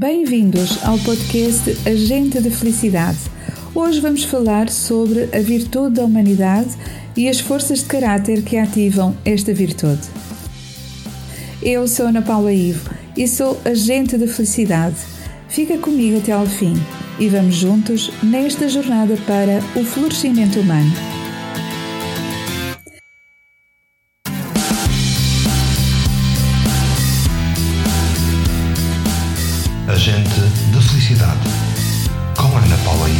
Bem-vindos ao podcast Agente de Felicidade. Hoje vamos falar sobre a virtude da humanidade e as forças de caráter que ativam esta virtude. Eu sou Ana Paula Ivo e sou Agente de Felicidade. Fica comigo até ao fim e vamos juntos nesta jornada para o florescimento humano. De Felicidade, com Ana Paula I.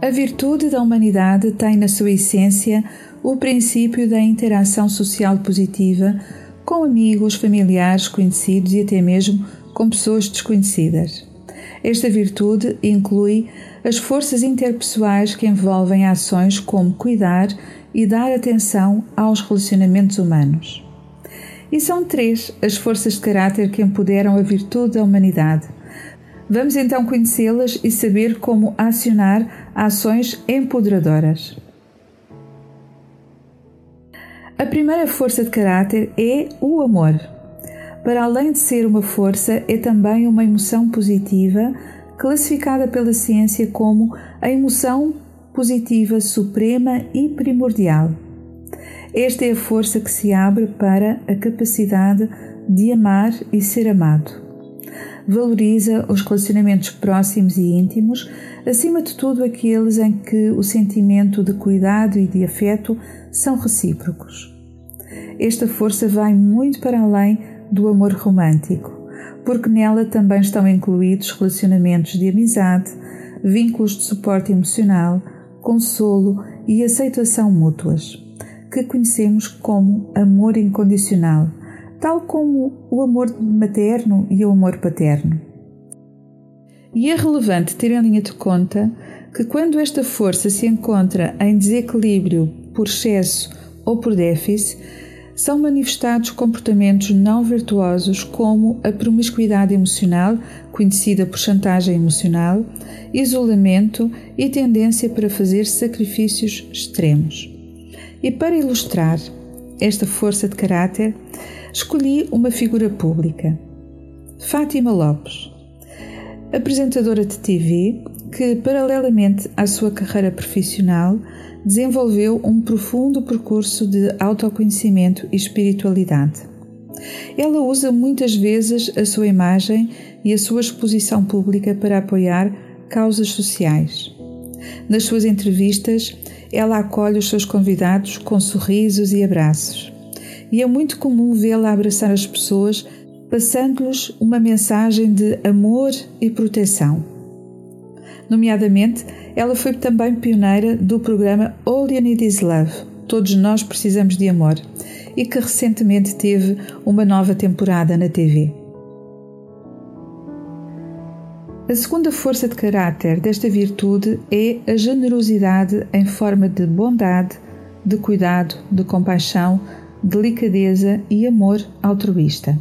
A virtude da humanidade tem na sua essência o princípio da interação social positiva com amigos, familiares, conhecidos e até mesmo com pessoas desconhecidas. Esta virtude inclui as forças interpessoais que envolvem ações como cuidar e dar atenção aos relacionamentos humanos. E são três as forças de caráter que empoderam a virtude da humanidade. Vamos então conhecê-las e saber como acionar ações empoderadoras. A primeira força de caráter é o amor para além de ser uma força, é também uma emoção positiva, classificada pela ciência como a emoção positiva suprema e primordial. Esta é a força que se abre para a capacidade de amar e ser amado. Valoriza os relacionamentos próximos e íntimos, acima de tudo aqueles em que o sentimento de cuidado e de afeto são recíprocos. Esta força vai muito para além do amor romântico, porque nela também estão incluídos relacionamentos de amizade, vínculos de suporte emocional, consolo e aceitação mútuas, que conhecemos como amor incondicional, tal como o amor materno e o amor paterno. E é relevante ter em linha de conta que quando esta força se encontra em desequilíbrio por excesso ou por déficit, são manifestados comportamentos não virtuosos como a promiscuidade emocional, conhecida por chantagem emocional, isolamento e tendência para fazer sacrifícios extremos. E para ilustrar esta força de caráter, escolhi uma figura pública, Fátima Lopes, apresentadora de TV que, paralelamente à sua carreira profissional, desenvolveu um profundo percurso de autoconhecimento e espiritualidade. Ela usa muitas vezes a sua imagem e a sua exposição pública para apoiar causas sociais. Nas suas entrevistas, ela acolhe os seus convidados com sorrisos e abraços. E é muito comum vê-la abraçar as pessoas, passando-lhes uma mensagem de amor e proteção. Nomeadamente, ela foi também pioneira do programa All You Need Is Love Todos Nós Precisamos de Amor e que recentemente teve uma nova temporada na TV. A segunda força de caráter desta virtude é a generosidade em forma de bondade, de cuidado, de compaixão, delicadeza e amor altruísta.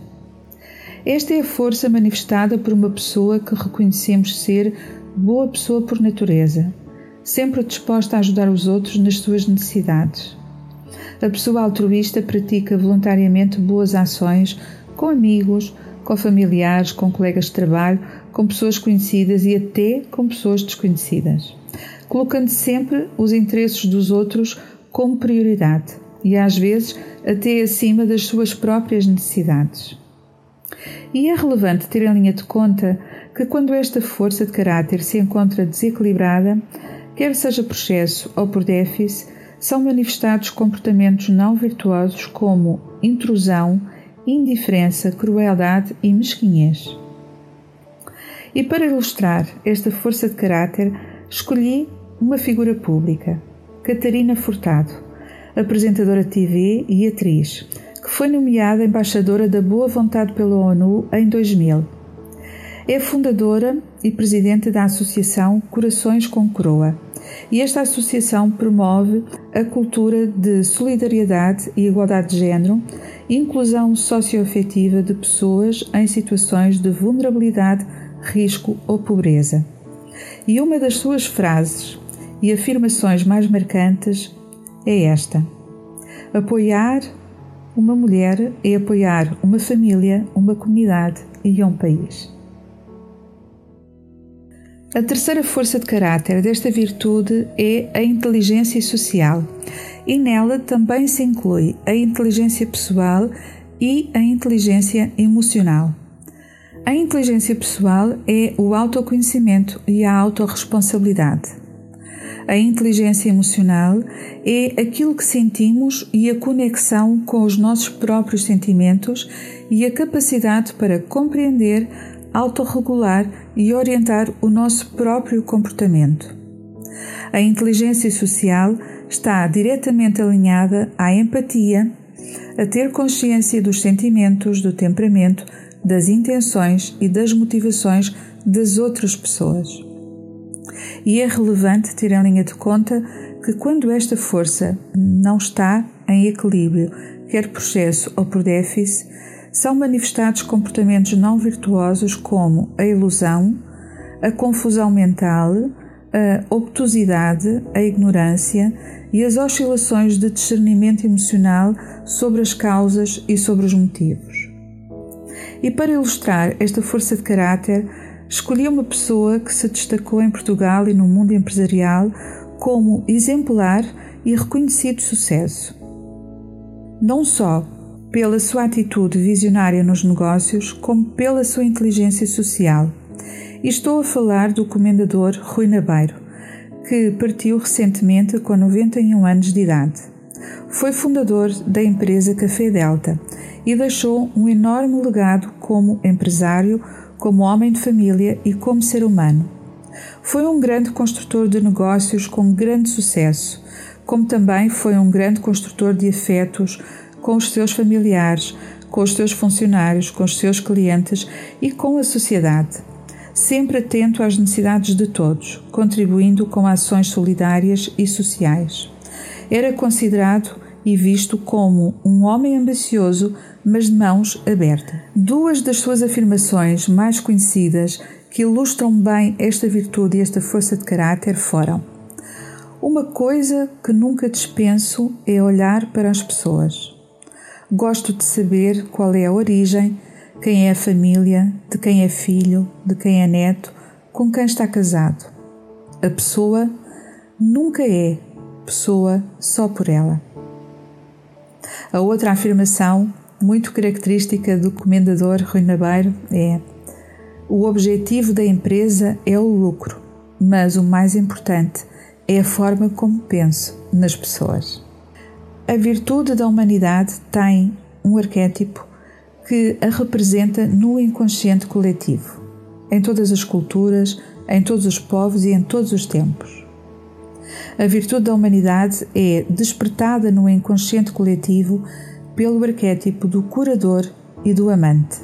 Esta é a força manifestada por uma pessoa que reconhecemos ser boa pessoa por natureza, sempre disposta a ajudar os outros nas suas necessidades. A pessoa altruísta pratica voluntariamente boas ações com amigos, com familiares, com colegas de trabalho, com pessoas conhecidas e até com pessoas desconhecidas, colocando sempre os interesses dos outros como prioridade e às vezes até acima das suas próprias necessidades. E é relevante ter em linha de conta que, quando esta força de caráter se encontra desequilibrada, quer seja por excesso ou por déficit, são manifestados comportamentos não virtuosos como intrusão, indiferença, crueldade e mesquinhez. E para ilustrar esta força de caráter, escolhi uma figura pública, Catarina Furtado, apresentadora TV e atriz, foi nomeada embaixadora da boa vontade pela ONU em 2000. É fundadora e presidente da Associação Corações com Coroa. E esta associação promove a cultura de solidariedade e igualdade de género, inclusão socioafetiva de pessoas em situações de vulnerabilidade risco ou pobreza. E uma das suas frases e afirmações mais marcantes é esta: apoiar uma mulher é apoiar uma família, uma comunidade e um país. A terceira força de caráter desta virtude é a inteligência social, e nela também se inclui a inteligência pessoal e a inteligência emocional. A inteligência pessoal é o autoconhecimento e a autorresponsabilidade. A inteligência emocional é aquilo que sentimos e a conexão com os nossos próprios sentimentos e a capacidade para compreender, autorregular e orientar o nosso próprio comportamento. A inteligência social está diretamente alinhada à empatia, a ter consciência dos sentimentos, do temperamento, das intenções e das motivações das outras pessoas. E é relevante ter em linha de conta que quando esta força não está em equilíbrio, quer por excesso ou por déficit, são manifestados comportamentos não virtuosos como a ilusão, a confusão mental, a obtusidade, a ignorância e as oscilações de discernimento emocional sobre as causas e sobre os motivos. E para ilustrar esta força de caráter, escolhi uma pessoa que se destacou em Portugal e no mundo empresarial como exemplar e reconhecido sucesso. Não só pela sua atitude visionária nos negócios, como pela sua inteligência social. E estou a falar do comendador Rui Nabeiro, que partiu recentemente com 91 anos de idade. Foi fundador da empresa Café Delta e deixou um enorme legado como empresário, como homem de família e como ser humano. Foi um grande construtor de negócios com grande sucesso, como também foi um grande construtor de afetos com os seus familiares, com os seus funcionários, com os seus clientes e com a sociedade. Sempre atento às necessidades de todos, contribuindo com ações solidárias e sociais. Era considerado e visto como um homem ambicioso, mas de mãos abertas. Duas das suas afirmações mais conhecidas que ilustram bem esta virtude e esta força de caráter foram: Uma coisa que nunca dispenso é olhar para as pessoas. Gosto de saber qual é a origem, quem é a família, de quem é filho, de quem é neto, com quem está casado. A pessoa nunca é pessoa só por ela. A outra afirmação, muito característica do comendador Rui Nabeiro, é: o objetivo da empresa é o lucro, mas o mais importante é a forma como penso nas pessoas. A virtude da humanidade tem um arquétipo que a representa no inconsciente coletivo, em todas as culturas, em todos os povos e em todos os tempos. A virtude da humanidade é despertada no inconsciente coletivo pelo arquétipo do curador e do amante.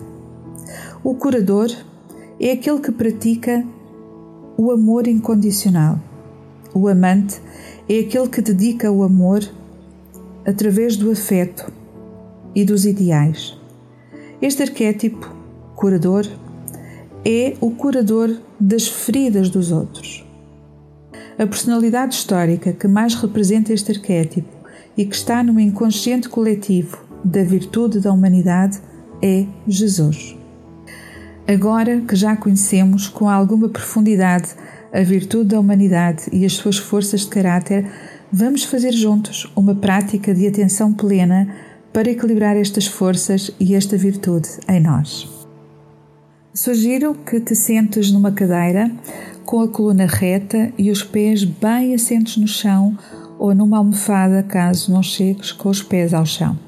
O curador é aquele que pratica o amor incondicional. O amante é aquele que dedica o amor através do afeto e dos ideais. Este arquétipo, curador, é o curador das feridas dos outros. A personalidade histórica que mais representa este arquétipo e que está no inconsciente coletivo da virtude da humanidade é Jesus. Agora que já conhecemos com alguma profundidade a virtude da humanidade e as suas forças de caráter, vamos fazer juntos uma prática de atenção plena para equilibrar estas forças e esta virtude em nós. Sugiro que te sentes numa cadeira com a coluna reta e os pés bem assentos no chão ou numa almofada, caso não chegues com os pés ao chão.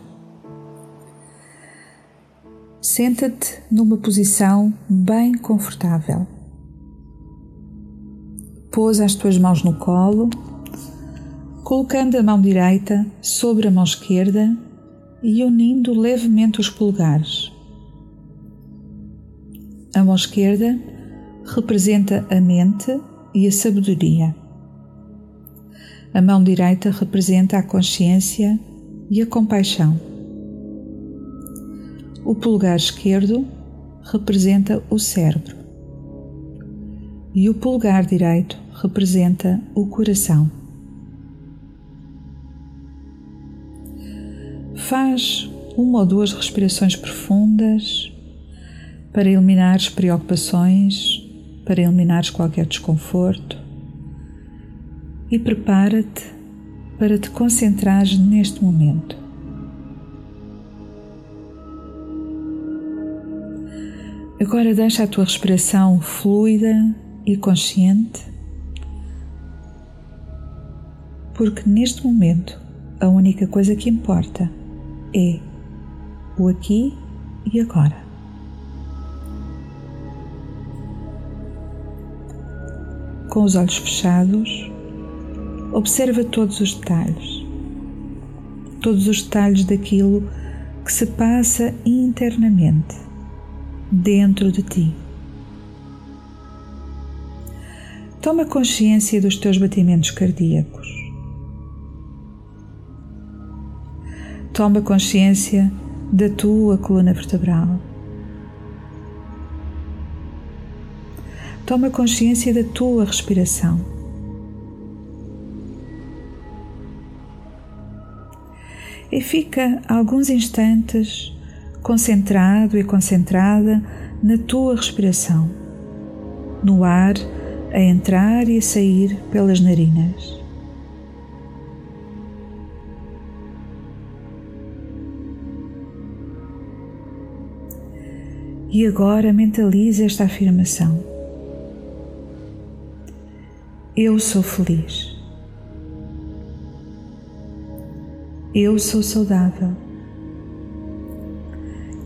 Senta-te numa posição bem confortável. Pôs as tuas mãos no colo, colocando a mão direita sobre a mão esquerda e unindo levemente os polegares. A mão esquerda representa a mente e a sabedoria. A mão direita representa a consciência e a compaixão. O polegar esquerdo representa o cérebro. e o polegar direito representa o coração. Faz uma ou duas respirações profundas para eliminares preocupações, para eliminares qualquer desconforto e prepara-te para te concentrares neste momento. Agora deixa a tua respiração fluida e consciente, porque neste momento a única coisa que importa é o aqui e agora. Com os olhos fechados, observa todos os detalhes, todos os detalhes daquilo que se passa internamente, dentro de ti. Toma consciência dos teus batimentos cardíacos. Toma consciência da tua coluna vertebral. Toma consciência da tua respiração. E fica alguns instantes concentrado e concentrada na tua respiração, no ar a entrar e a sair pelas narinas. E agora mentalize esta afirmação. Eu sou feliz. Eu sou saudável.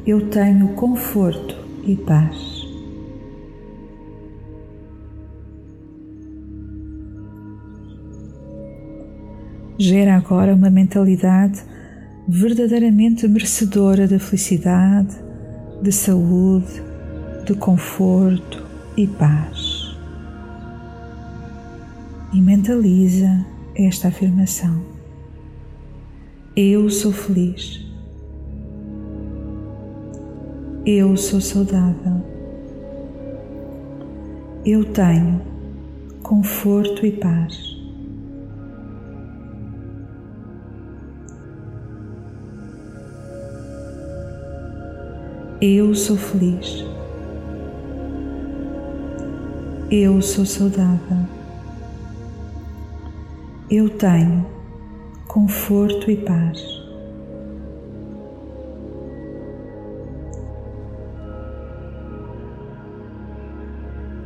Eu tenho conforto e paz. Gera agora uma mentalidade verdadeiramente merecedora da felicidade, de saúde, de conforto e paz. E mentaliza esta afirmação. Eu sou feliz. Eu sou saudável. Eu tenho conforto e paz. Eu sou feliz. Eu sou saudável. Eu tenho conforto e paz.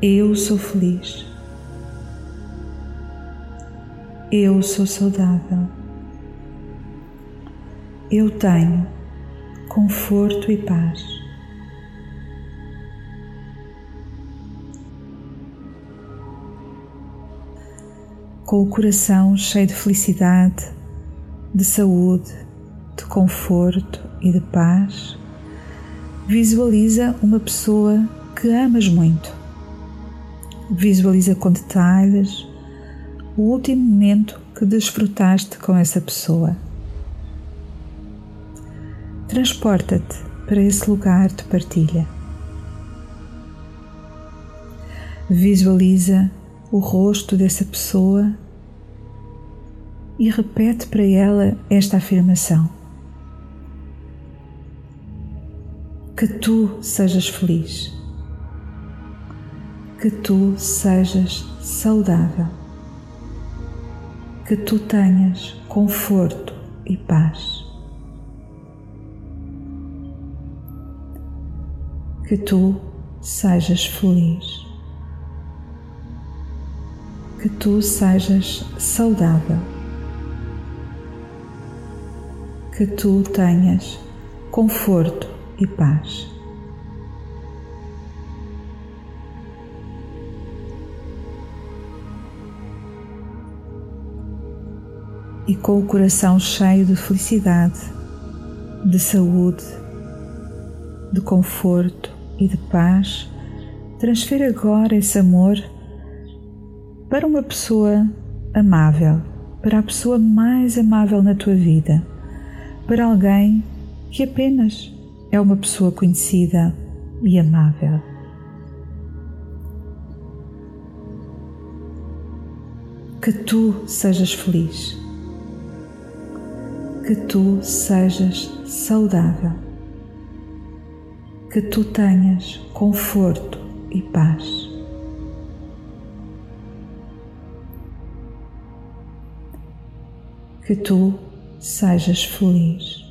Eu sou feliz. Eu sou saudável. Eu tenho conforto e paz. com o coração cheio de felicidade, de saúde, de conforto e de paz, visualiza uma pessoa que amas muito. Visualiza com detalhes o último momento que desfrutaste com essa pessoa. Transporta-te para esse lugar de partilha. Visualiza o rosto dessa pessoa e repete para ela esta afirmação: Que tu sejas feliz, que tu sejas saudável, que tu tenhas conforto e paz. Que tu sejas feliz que tu sejas saudável, que tu tenhas conforto e paz. E com o coração cheio de felicidade, de saúde, de conforto e de paz, transfere agora esse amor para uma pessoa amável, para a pessoa mais amável na tua vida, para alguém que apenas é uma pessoa conhecida e amável. que tu sejas feliz, que tu sejas saudável, que tu tenhas conforto e paz. Que tu sejas feliz,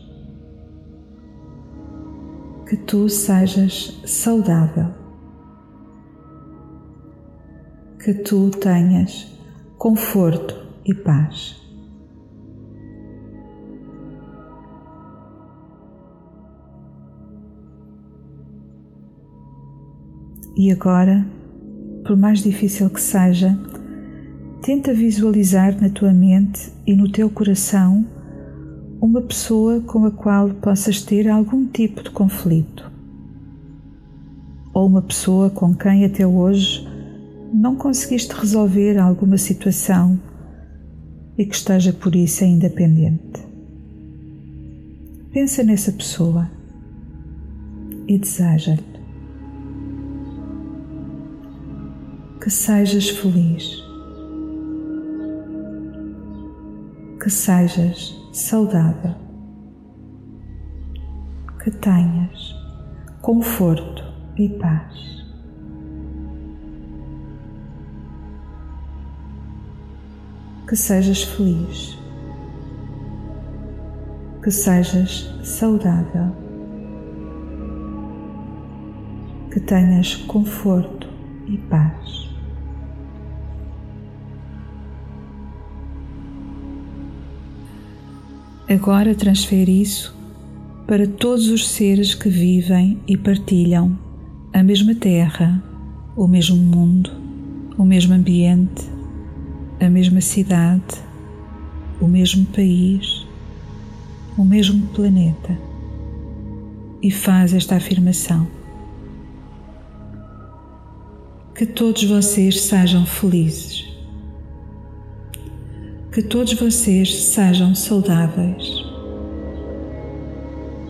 que tu sejas saudável, que tu tenhas conforto e paz. E agora, por mais difícil que seja, tenta visualizar na tua mente e no teu coração uma pessoa com a qual possas ter algum tipo de conflito. Ou uma pessoa com quem até hoje não conseguiste resolver alguma situação e que esteja por isso ainda pendente. Pensa nessa pessoa e deseja-lhe que sejas feliz, que sejas saudável, que tenhas conforto e paz. Que sejas feliz, que sejas saudável, que tenhas conforto e paz. Agora transfere isso para todos os seres que vivem e partilham a mesma terra, o mesmo mundo, o mesmo ambiente, a mesma cidade, o mesmo país, o mesmo planeta. E faz esta afirmação: Que todos vocês sejam felizes que todos vocês sejam saudáveis,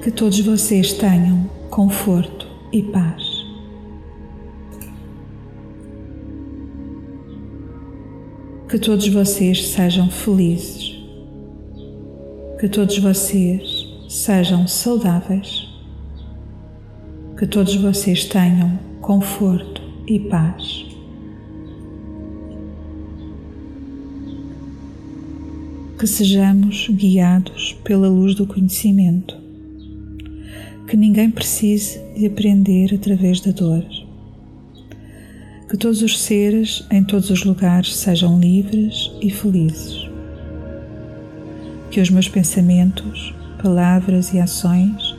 que todos vocês tenham conforto e paz. Que todos vocês sejam felizes, que todos vocês sejam saudáveis, que todos vocês tenham conforto e paz. Que sejamos guiados pela luz do conhecimento, que ninguém precise de aprender através da dor, que todos os seres em todos os lugares sejam livres e felizes, que os meus pensamentos, palavras e ações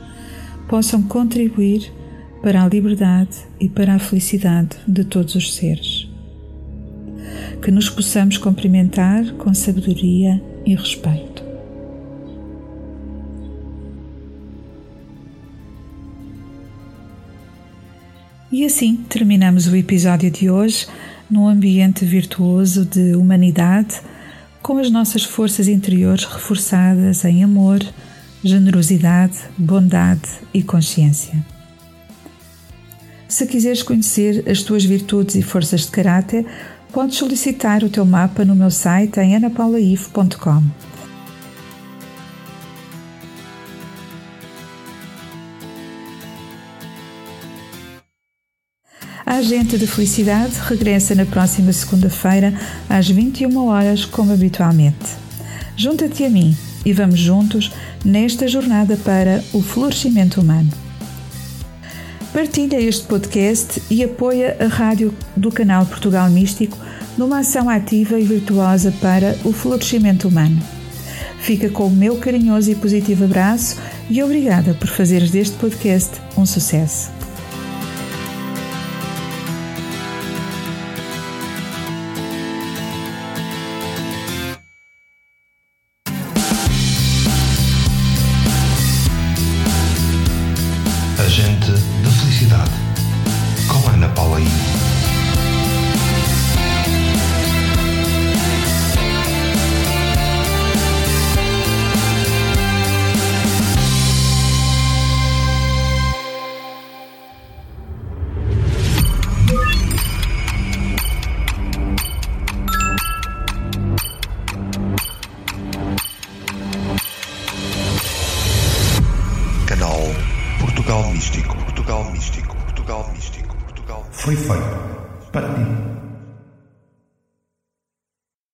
possam contribuir para a liberdade e para a felicidade de todos os seres. Que nos possamos cumprimentar com sabedoria e respeito. E assim terminamos o episódio de hoje num ambiente virtuoso de humanidade, com as nossas forças interiores reforçadas em amor, generosidade, bondade e consciência. Se quiseres conhecer as tuas virtudes e forças de caráter, podes solicitar o teu mapa no meu site em anapaulaif.com. A Agente de Felicidade regressa na próxima segunda-feira às 21 horas, como habitualmente. Junta-te a mim e vamos juntos nesta jornada para o florescimento humano. Partilha este podcast e apoia a rádio do canal Portugal Místico numa ação ativa e virtuosa para o florescimento humano. Fica com o meu carinhoso e positivo abraço e obrigada por fazeres deste podcast um sucesso. That.